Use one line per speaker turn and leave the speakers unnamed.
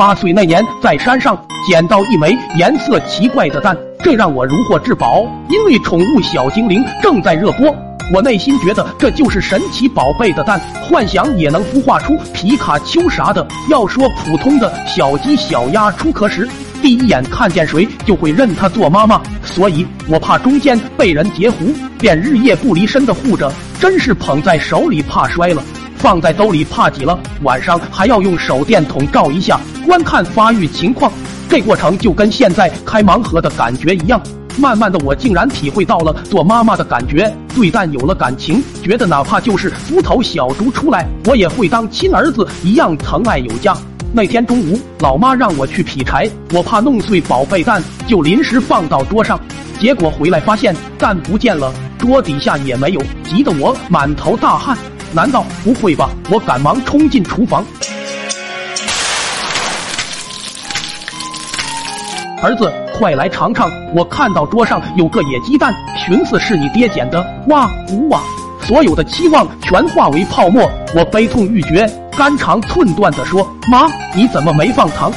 八岁那年，在山上捡到一枚颜色奇怪的蛋，这让我如获至宝。因为宠物小精灵正在热播，我内心觉得这就是神奇宝贝的蛋，幻想也能孵化出皮卡丘啥的。要说普通的小鸡、小鸭出壳时，第一眼看见谁就会认它做妈妈，所以我怕中间被人截胡，便日夜不离身的护着。真是捧在手里怕摔了。放在兜里怕挤了，晚上还要用手电筒照一下，观看发育情况。这过程就跟现在开盲盒的感觉一样。慢慢的，我竟然体会到了做妈妈的感觉，对蛋有了感情，觉得哪怕就是孵头小猪出来，我也会当亲儿子一样疼爱有加。那天中午，老妈让我去劈柴，我怕弄碎宝贝蛋，就临时放到桌上。结果回来发现蛋不见了，桌底下也没有，急得我满头大汗。难道不会吧？我赶忙冲进厨房，儿子，快来尝尝！我看到桌上有个野鸡蛋，寻思是你爹捡的。哇呜哇！所有的期望全化为泡沫，我悲痛欲绝，肝肠寸断的说：“妈，你怎么没放糖？”